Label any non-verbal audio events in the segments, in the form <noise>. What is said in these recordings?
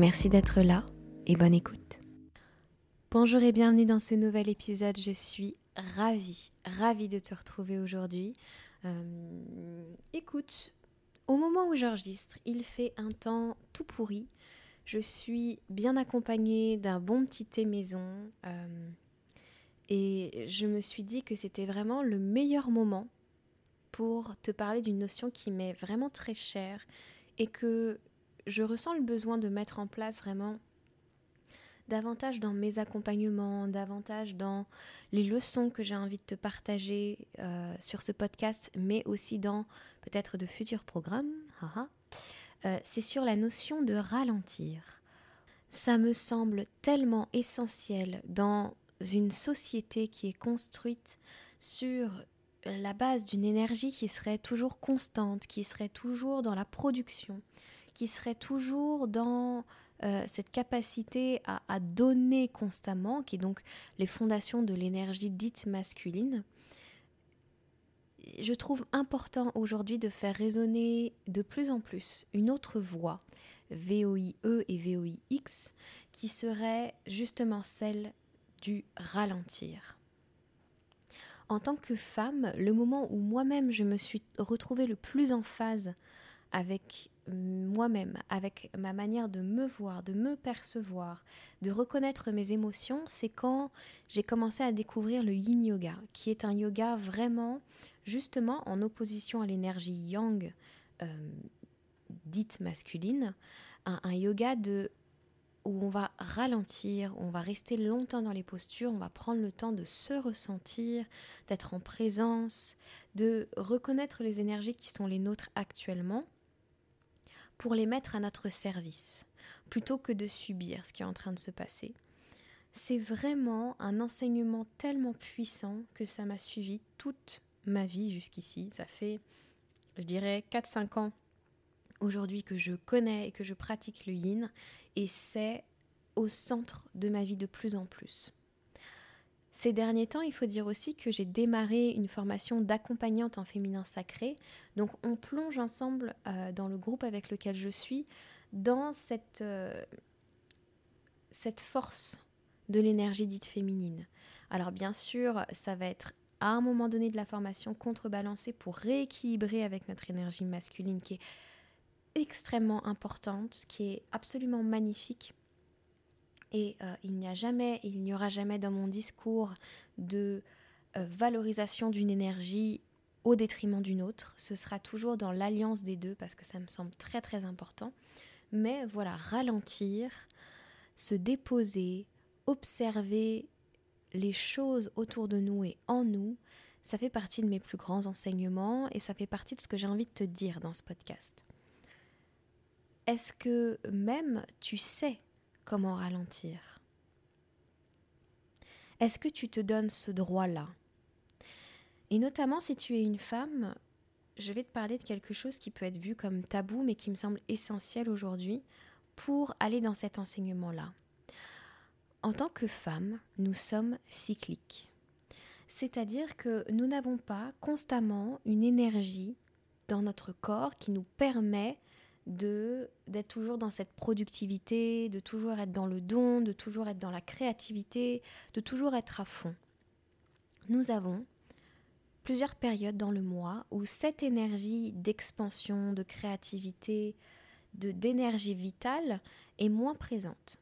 Merci d'être là et bonne écoute. Bonjour et bienvenue dans ce nouvel épisode. Je suis ravie, ravie de te retrouver aujourd'hui. Euh, écoute, au moment où j'enregistre, il fait un temps tout pourri. Je suis bien accompagnée d'un bon petit thé maison. Euh, et je me suis dit que c'était vraiment le meilleur moment pour te parler d'une notion qui m'est vraiment très chère et que je ressens le besoin de mettre en place vraiment davantage dans mes accompagnements, davantage dans les leçons que j'ai envie de te partager euh, sur ce podcast, mais aussi dans peut-être de futurs programmes. Euh, c'est sur la notion de ralentir. Ça me semble tellement essentiel dans une société qui est construite sur la base d'une énergie qui serait toujours constante, qui serait toujours dans la production, qui serait toujours dans euh, cette capacité à, donner constamment, qui est donc les fondations de l'énergie dite masculine, je trouve important aujourd'hui de faire résonner de plus en plus une autre voix, VOIE et VOIX, qui serait justement celle du ralentir. En tant que femme, le moment où moi-même je me suis retrouvée le plus en phase avec moi-même, avec ma manière de me voir, de me percevoir, de reconnaître mes émotions, c'est quand j'ai commencé à découvrir le yin yoga, qui est un yoga vraiment justement en opposition à l'énergie yang euh, dite masculine, un, un, yoga de où on va ralentir, on va rester longtemps dans les postures, on va prendre le temps de se ressentir, d'être en présence, de reconnaître les énergies qui sont les nôtres actuellement pour les mettre à notre service, plutôt que de subir ce qui est en train de se passer. C'est vraiment un enseignement tellement puissant que ça m'a suivi toute ma vie jusqu'ici. Ça fait, je dirais, 4-5 ans aujourd'hui que je connais et que je pratique le yin, et c'est au centre de ma vie de plus en plus. Ces derniers temps, il faut dire aussi que j'ai démarré une formation d'accompagnante en féminin sacré. Donc on plonge ensemble euh, dans le groupe avec lequel je suis dans cette, euh, cette force de l'énergie dite féminine. Alors bien sûr, ça va être à un moment donné de la formation contrebalancé pour rééquilibrer avec notre énergie masculine qui est extrêmement importante, qui est absolument magnifique et euh, il n'y a jamais, il n'y aura jamais dans mon discours de euh, valorisation d'une énergie au détriment d'une autre. Ce sera toujours dans l'alliance des deux parce que ça me semble très très important. Mais voilà, ralentir, se déposer, observer les choses autour de nous et en nous, ça fait partie de mes plus grands enseignements et ça fait partie de ce que j'ai envie de te dire dans ce podcast. Est-ce que même tu sais comment ralentir Est-ce que tu te donnes ce droit-là? Et notamment si tu es une femme, je vais te parler de quelque chose qui peut être vu comme tabou mais qui me semble essentiel aujourd'hui pour aller dans cet enseignement-là. En tant que femme, nous sommes cycliques. C'est-à-dire que nous n'avons pas constamment une énergie dans notre corps qui nous permet de d'être toujours dans cette productivité, de toujours être dans le don, de toujours être dans la créativité, de toujours être à fond. Nous avons plusieurs périodes dans le mois où cette énergie d'expansion, de créativité, de d'énergie vitale est moins présente.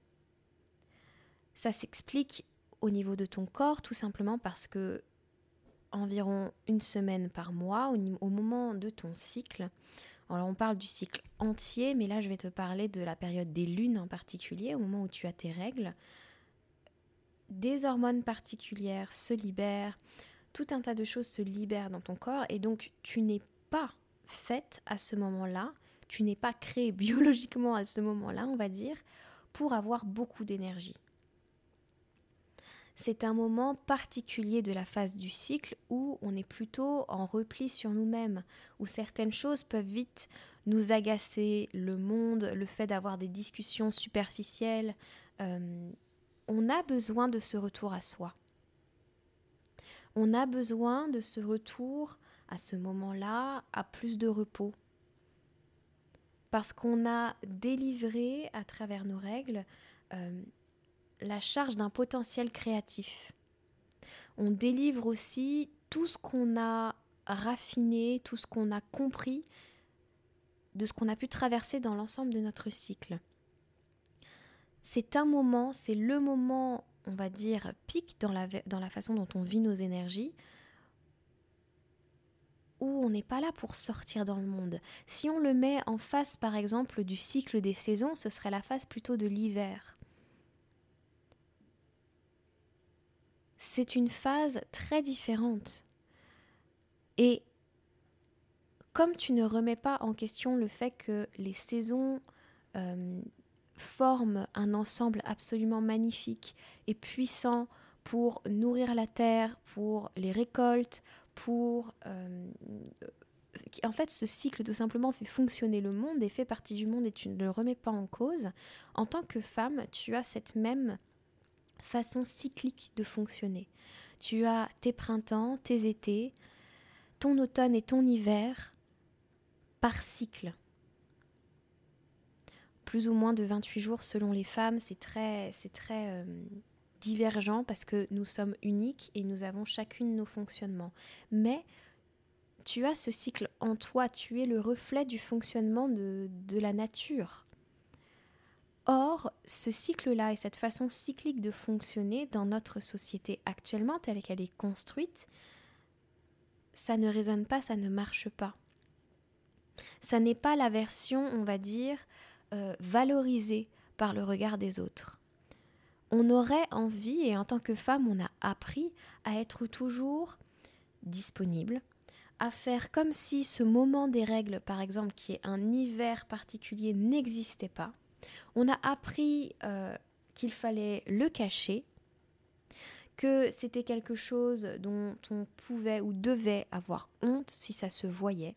Ça s'explique au niveau de ton corps tout simplement parce que environ une semaine par mois, au moment de ton cycle, alors on parle du cycle entier, mais là je vais te parler de la période des lunes en particulier, au moment où tu as tes règles. Des hormones particulières se libèrent, tout un tas de choses se libèrent dans ton corps, et donc tu n'es pas faite à ce moment-là, tu n'es pas créée <laughs> biologiquement à ce moment-là, on va dire, pour avoir beaucoup d'énergie. C'est un moment particulier de la phase du cycle où on est plutôt en repli sur nous-mêmes, où certaines choses peuvent vite nous agacer, le monde, le fait d'avoir des discussions superficielles. Euh, on a besoin de ce retour à soi. On a besoin de ce retour à ce moment-là à plus de repos. Parce qu'on a délivré à travers nos règles euh, la charge d'un potentiel créatif. On délivre aussi tout ce qu'on a raffiné, tout ce qu'on a compris de ce qu'on a pu traverser dans l'ensemble de notre cycle. C'est un moment, c'est le moment, on va dire, pic dans la, dans la façon dont on vit nos énergies, où on n'est pas là pour sortir dans le monde. Si on le met en face, par exemple, du cycle des saisons, ce serait la phase plutôt de l'hiver. C'est une phase très différente. Et comme tu ne remets pas en question le fait que les saisons euh, forment un ensemble absolument magnifique et puissant pour nourrir la terre, pour les récoltes, pour... Euh, en fait, ce cycle tout simplement fait fonctionner le monde et fait partie du monde et tu ne le remets pas en cause. En tant que femme, tu as cette même façon cyclique de fonctionner. Tu as tes printemps, tes étés, ton automne et ton hiver par cycle. Plus ou moins de 28 jours selon les femmes, c'est très, c'est très euh, divergent parce que nous sommes uniques et nous avons chacune nos fonctionnements. Mais tu as ce cycle en toi, tu es le reflet du fonctionnement de, de la nature. Or, ce cycle-là et cette façon cyclique de fonctionner dans notre société actuellement, telle qu'elle est construite, ça ne résonne pas, ça ne marche pas. Ça n'est pas la version, on va dire, euh, valorisée par le regard des autres. On aurait envie, et en tant que femme, on a appris à être toujours disponible, à faire comme si ce moment des règles, par exemple, qui est un hiver particulier, n'existait pas on a appris euh, qu'il fallait le cacher, que c'était quelque chose dont on pouvait ou devait avoir honte si ça se voyait.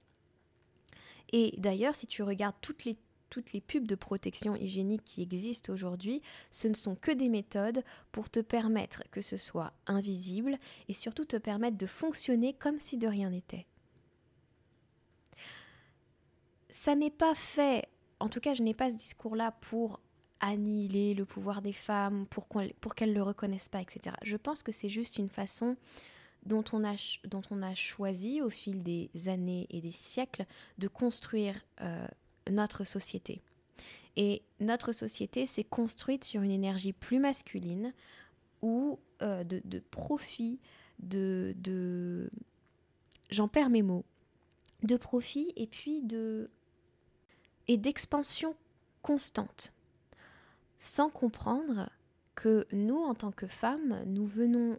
Et d'ailleurs, si tu regardes toutes les, toutes les pubs de protection hygiénique qui existent aujourd'hui, ce ne sont que des méthodes pour te permettre que ce soit invisible et surtout te permettre de fonctionner comme si de rien n'était. Ça n'est pas fait en tout cas, je n'ai pas ce discours-là pour annihiler le pouvoir des femmes, pour, qu'elles ne le reconnaissent pas, etc. Je pense que c'est juste une façon dont on, a, choisi au fil des années et des siècles de construire euh, notre société. Et notre société s'est construite sur une énergie plus masculine ou euh, de, profit, de j'en perds mes mots, de profit et puis de et d'expansion constante, sans comprendre que nous, en tant que femmes, nous venons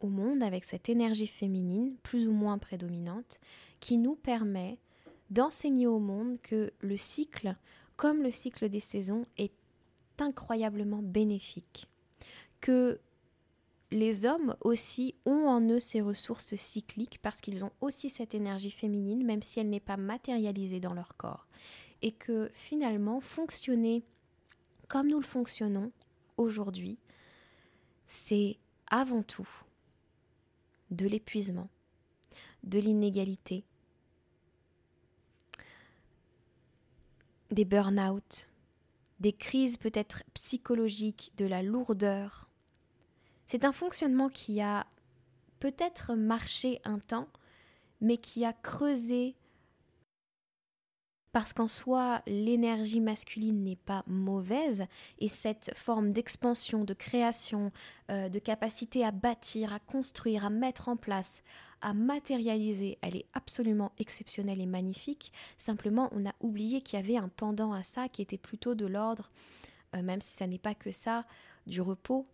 au monde avec cette énergie féminine plus ou moins prédominante qui nous permet d'enseigner au monde que le cycle, comme le cycle des saisons, est incroyablement bénéfique. Que les hommes aussi ont en eux ces ressources cycliques parce qu'ils ont aussi cette énergie féminine, même si elle n'est pas matérialisée dans leur corps et que finalement fonctionner comme nous le fonctionnons aujourd'hui, c'est avant tout de l'épuisement, de l'inégalité, des burn-out, des crises peut-être psychologiques, de la lourdeur. C'est un fonctionnement qui a peut-être marché un temps, mais qui a creusé parce qu'en soi, l'énergie masculine n'est pas mauvaise et cette forme d'expansion, de création, euh, de capacité à bâtir, à construire, à mettre en place, à matérialiser, elle est absolument exceptionnelle et magnifique. Simplement, on a oublié qu'il y avait un pendant à ça qui était plutôt de l'ordre, euh, même si ça n'est pas que ça, du repos,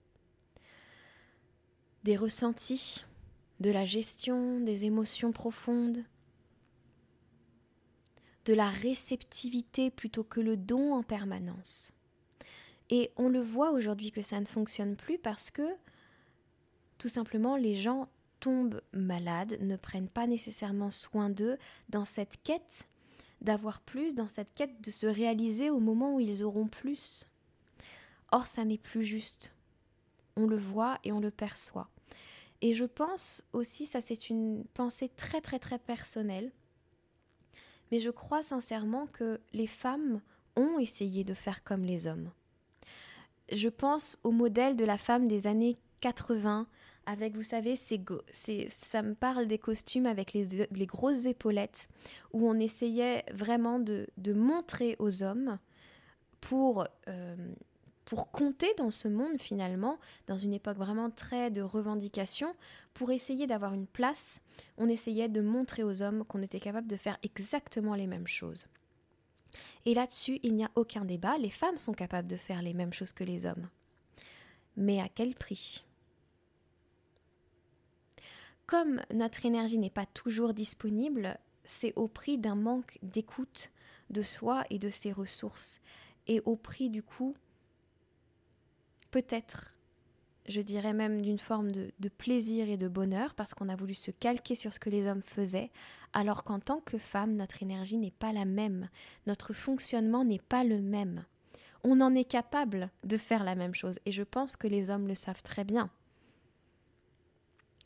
des ressentis, de la gestion des émotions profondes, de la réceptivité plutôt que le don en permanence. Et on le voit aujourd'hui que ça ne fonctionne plus parce que tout simplement les gens tombent malades, ne prennent pas nécessairement soin d'eux dans cette quête d'avoir plus, dans cette quête de se réaliser au moment où ils auront plus. Or, ça n'est plus juste. On le voit et on le perçoit. Et je pense aussi, ça c'est une pensée très très très personnelle, mais je crois sincèrement que les femmes ont essayé de faire comme les hommes. Je pense au modèle de la femme des années 80, avec, vous savez, ça me parle des costumes avec les, grosses épaulettes, où on essayait vraiment de, montrer aux hommes pour, euh, pour compter dans ce monde finalement, dans une époque vraiment très de revendication, pour essayer d'avoir une place, on essayait de montrer aux hommes qu'on était capable de faire exactement les mêmes choses. Et là-dessus, il n'y a aucun débat, les femmes sont capables de faire les mêmes choses que les hommes. Mais à quel prix? Comme notre énergie n'est pas toujours disponible, c'est au prix d'un manque d'écoute de soi et de ses ressources, et au prix du coup, peut-être, je dirais même d'une forme de, plaisir et de bonheur, parce qu'on a voulu se calquer sur ce que les hommes faisaient, alors qu'en tant que femme, notre énergie n'est pas la même, notre fonctionnement n'est pas le même. On en est capable de faire la même chose, et je pense que les hommes le savent très bien.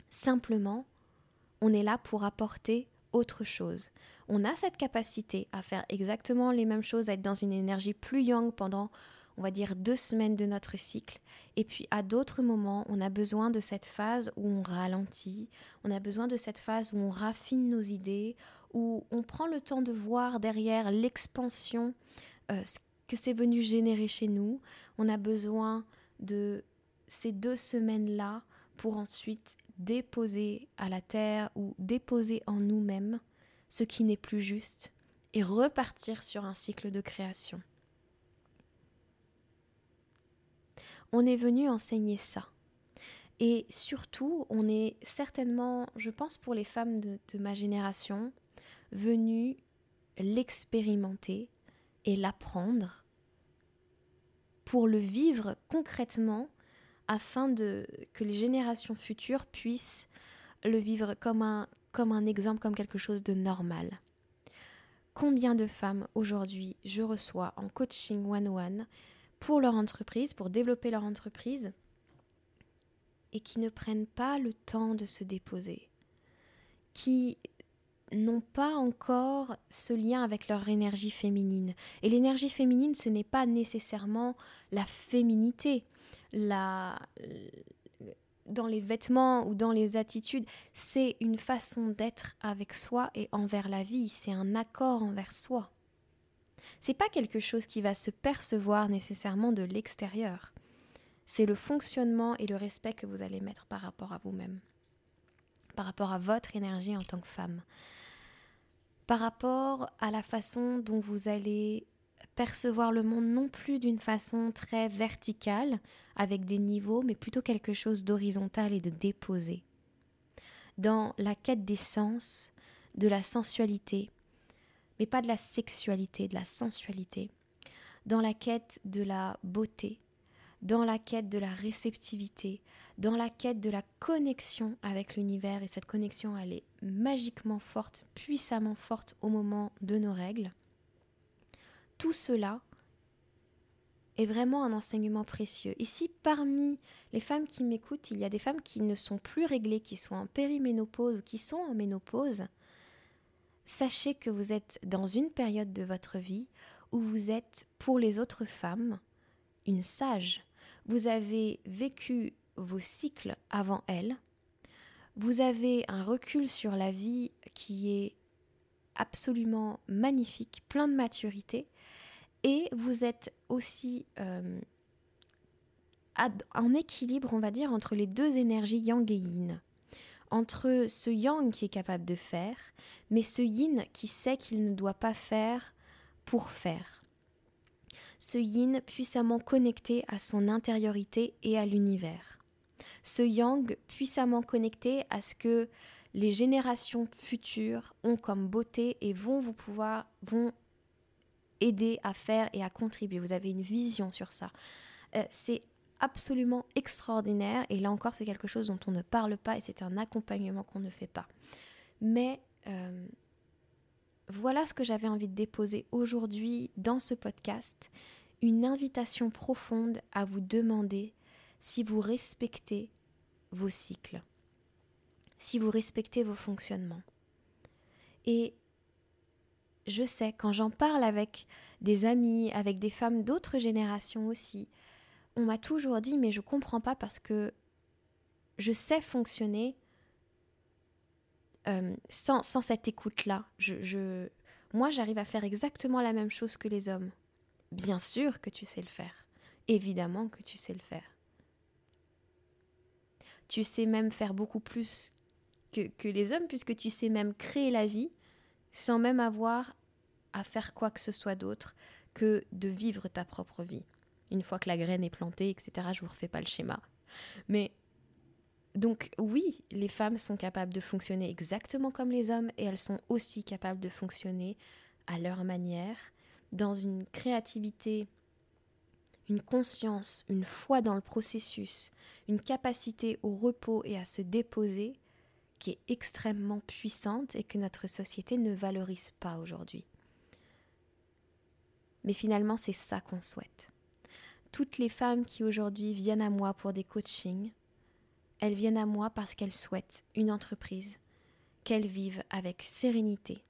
Simplement, on est là pour apporter autre chose. On a cette capacité à faire exactement les mêmes choses, à être dans une énergie plus young pendant, on va dire, deux semaines de notre cycle. Et puis à d'autres moments, on a besoin de cette phase où on ralentit, on a besoin de cette phase où on raffine nos idées, où on prend le temps de voir derrière l'expansion euh, que c'est venu générer chez nous. On a besoin de ces deux semaines-là pour ensuite déposer à la terre ou déposer en nous-mêmes ce qui n'est plus juste et repartir sur un cycle de création. On est venu enseigner ça. Et surtout, on est certainement, je pense pour les femmes de, ma génération, venues l'expérimenter et l'apprendre pour le vivre concrètement afin que les générations futures puissent le vivre comme un, comme un exemple, comme quelque chose de normal. Combien de femmes aujourd'hui je reçois en coaching one-one pour leur entreprise, pour développer leur entreprise, et qui ne prennent pas le temps de se déposer, qui n'ont pas encore ce lien avec leur énergie féminine. Et l'énergie féminine, ce n'est pas nécessairement la féminité, la, dans les vêtements ou dans les attitudes, c'est une façon d'être avec soi et envers la vie, c'est un accord envers soi. C'est pas quelque chose qui va se percevoir nécessairement de l'extérieur. C'est le fonctionnement et le respect que vous allez mettre par rapport à vous-même, par rapport à votre énergie en tant que femme par rapport à la façon dont vous allez percevoir le monde non plus d'une façon très verticale, avec des niveaux, mais plutôt quelque chose d'horizontal et de déposé. Dans la quête des sens, de la sensualité, mais pas de la sexualité, de la sensualité, dans la quête de la beauté, dans la quête de la réceptivité, dans la quête de la connexion avec l'univers, et cette connexion, elle est magiquement forte, puissamment forte au moment de nos règles. Tout cela est vraiment un enseignement précieux. Ici, parmi les femmes qui m'écoutent, il y a des femmes qui ne sont plus réglées, qui sont en périménopause ou qui sont en ménopause. Sachez que vous êtes dans une période de votre vie où vous êtes, pour les autres femmes, une sage. Vous avez vécu vos cycles avant elles. Vous avez un recul sur la vie qui est absolument magnifique, plein de maturité. Et vous êtes aussi euh, en équilibre, on va dire, entre les deux énergies yang et yin. Entre ce yang qui est capable de faire, mais ce yin qui sait qu'il ne doit pas faire pour faire ce yin puissamment connecté à son intériorité et à l'univers. Ce yang puissamment connecté à ce que les générations futures ont comme beauté et vont vous pouvoir vont aider à faire et à contribuer. Vous avez une vision sur ça. Euh, c'est absolument extraordinaire et là encore c'est quelque chose dont on ne parle pas et c'est un accompagnement qu'on ne fait pas. Mais euh, voilà ce que j'avais envie de déposer aujourd'hui dans ce podcast, une invitation profonde à vous demander si vous respectez vos cycles, si vous respectez vos fonctionnements. Et je sais, quand j'en parle avec des amis, avec des femmes d'autres générations aussi, on m'a toujours dit mais je comprends pas parce que je sais fonctionner euh, sans, cette écoute-là. Je, moi, j'arrive à faire exactement la même chose que les hommes. Bien sûr que tu sais le faire. Évidemment que tu sais le faire. Tu sais même faire beaucoup plus que, que les hommes puisque tu sais même créer la vie sans même avoir à faire quoi que ce soit d'autre que de vivre ta propre vie. Une fois que la graine est plantée, etc., je vous refais pas le schéma. Mais donc oui, les femmes sont capables de fonctionner exactement comme les hommes et elles sont aussi capables de fonctionner à leur manière, dans une créativité, une conscience, une foi dans le processus, une capacité au repos et à se déposer qui est extrêmement puissante et que notre société ne valorise pas aujourd'hui. Mais finalement, c'est ça qu'on souhaite. Toutes les femmes qui aujourd'hui viennent à moi pour des coachings, elles viennent à moi parce qu'elles souhaitent une entreprise qu'elles vivent avec sérénité,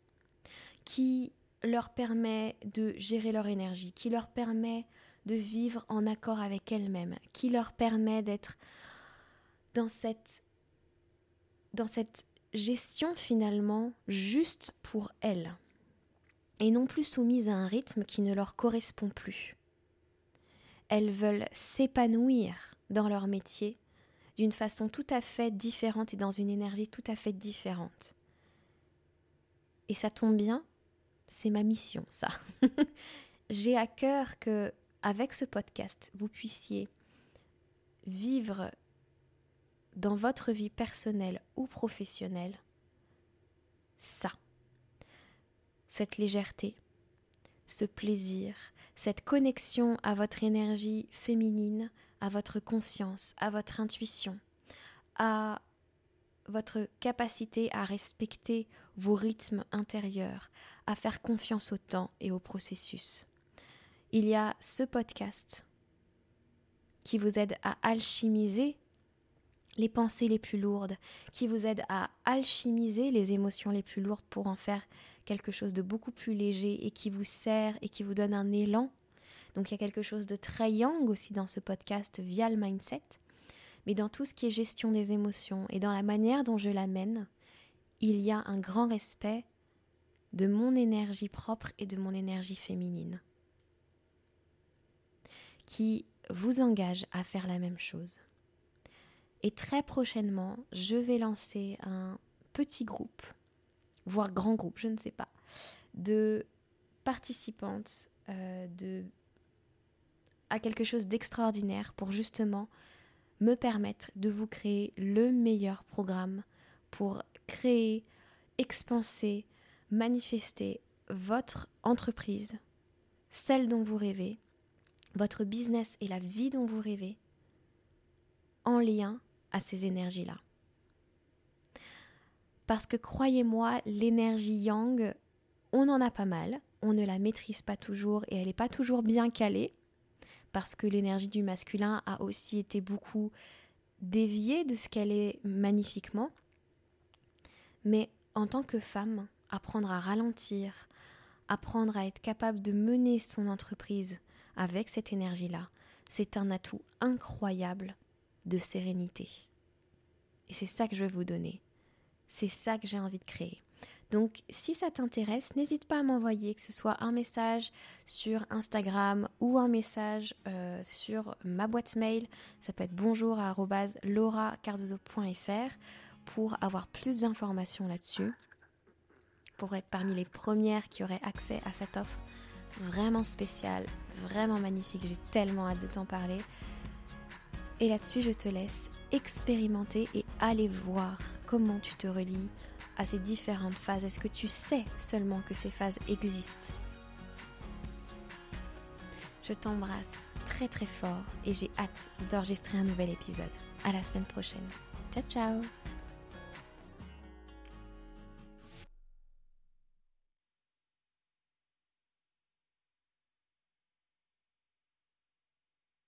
qui leur permet de gérer leur énergie, qui leur permet de vivre en accord avec elles-mêmes, qui leur permet d'être dans cette dans cette gestion finalement juste pour elles et non plus soumises à un rythme qui ne leur correspond plus. Elles veulent s'épanouir dans leur métier d'une façon tout à fait différente et dans une énergie tout à fait différente. Et ça tombe bien, c'est ma mission ça. <laughs> J'ai à cœur que avec ce podcast, vous puissiez vivre dans votre vie personnelle ou professionnelle ça, cette légèreté, ce plaisir, cette connexion à votre énergie féminine, à votre conscience, à votre intuition, à votre capacité à respecter vos rythmes intérieurs, à faire confiance au temps et au processus. Il y a ce podcast qui vous aide à alchimiser les pensées les plus lourdes, qui vous aident à alchimiser les émotions les plus lourdes pour en faire quelque chose de beaucoup plus léger et qui vous sert et qui vous donne un élan. Donc il y a quelque chose de très yang aussi dans ce podcast via le mindset, mais dans tout ce qui est gestion des émotions et dans la manière dont je l'amène, il y a un grand respect de mon énergie propre et de mon énergie féminine qui vous engage à faire la même chose. Et très prochainement, je vais lancer un petit groupe, voire grand groupe, je ne sais pas, de participantes euh, de, à quelque chose d'extraordinaire pour justement me permettre de vous créer le meilleur programme pour créer, expanser, manifester votre entreprise, celle dont vous rêvez, votre business et la vie dont vous rêvez, en lien à ces énergies-là. Parce que croyez-moi, l'énergie yang, on en a pas mal, on ne la maîtrise pas toujours et elle n'est pas toujours bien calée, parce que l'énergie du masculin a aussi été beaucoup déviée de ce qu'elle est magnifiquement. Mais en tant que femme, apprendre à ralentir, apprendre à être capable de mener son entreprise avec cette énergie-là, c'est un atout incroyable de sérénité. Et c'est ça que je vais vous donner. C'est ça que j'ai envie de créer. Donc si ça t'intéresse, n'hésite pas à m'envoyer que ce soit un message sur Instagram ou un message euh, sur ma boîte mail. Ça peut être bonjour pour avoir plus d'informations là-dessus. Pour être parmi les premières qui auraient accès à cette offre vraiment spéciale, vraiment magnifique. J'ai tellement hâte de t'en parler. Et là-dessus, je te laisse expérimenter et aller voir comment tu te relis à ces différentes phases. Est-ce que tu sais seulement que ces phases existent? Je t'embrasse très très fort et j'ai hâte d'enregistrer un nouvel épisode. À la semaine prochaine. Ciao ciao